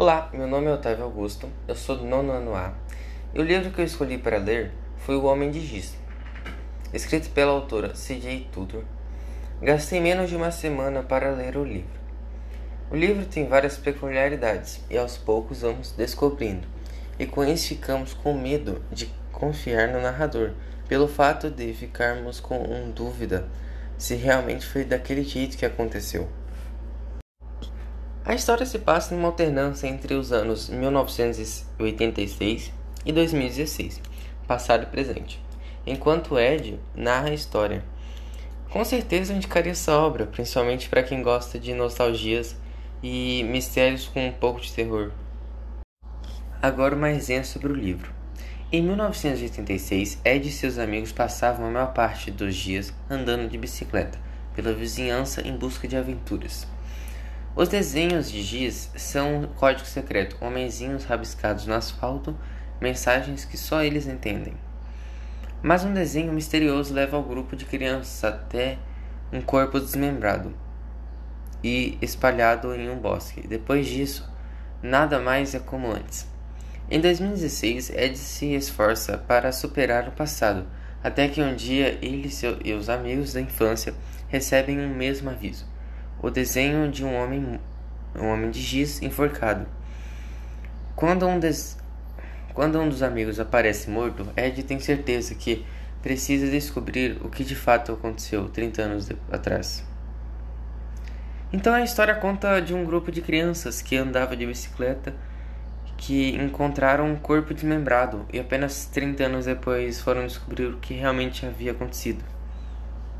Olá, meu nome é Otávio Augusto, eu sou do nono ano A e o livro que eu escolhi para ler foi O Homem de Giz, escrito pela autora C.J. Tudor. Gastei menos de uma semana para ler o livro. O livro tem várias peculiaridades e aos poucos vamos descobrindo, e com isso ficamos com medo de confiar no narrador, pelo fato de ficarmos com um dúvida se realmente foi daquele jeito que aconteceu. A história se passa numa alternância entre os anos 1986 e 2016, passado e presente, enquanto Ed narra a história. Com certeza eu indicaria essa obra, principalmente para quem gosta de nostalgias e mistérios com um pouco de terror. Agora uma resenha sobre o livro. Em 1986, Ed e seus amigos passavam a maior parte dos dias andando de bicicleta pela vizinhança em busca de aventuras. Os desenhos de giz são código secreto, homenzinhos rabiscados no asfalto, mensagens que só eles entendem. Mas um desenho misterioso leva o grupo de crianças até um corpo desmembrado e espalhado em um bosque. Depois disso, nada mais é como antes. Em 2016, Ed se esforça para superar o passado, até que um dia ele e os amigos da infância recebem um mesmo aviso o desenho de um homem, um homem de giz enforcado. Quando um, des... Quando um dos amigos aparece morto, Ed tem certeza que precisa descobrir o que de fato aconteceu 30 anos atrás. Então a história conta de um grupo de crianças que andava de bicicleta que encontraram um corpo desmembrado e apenas 30 anos depois foram descobrir o que realmente havia acontecido.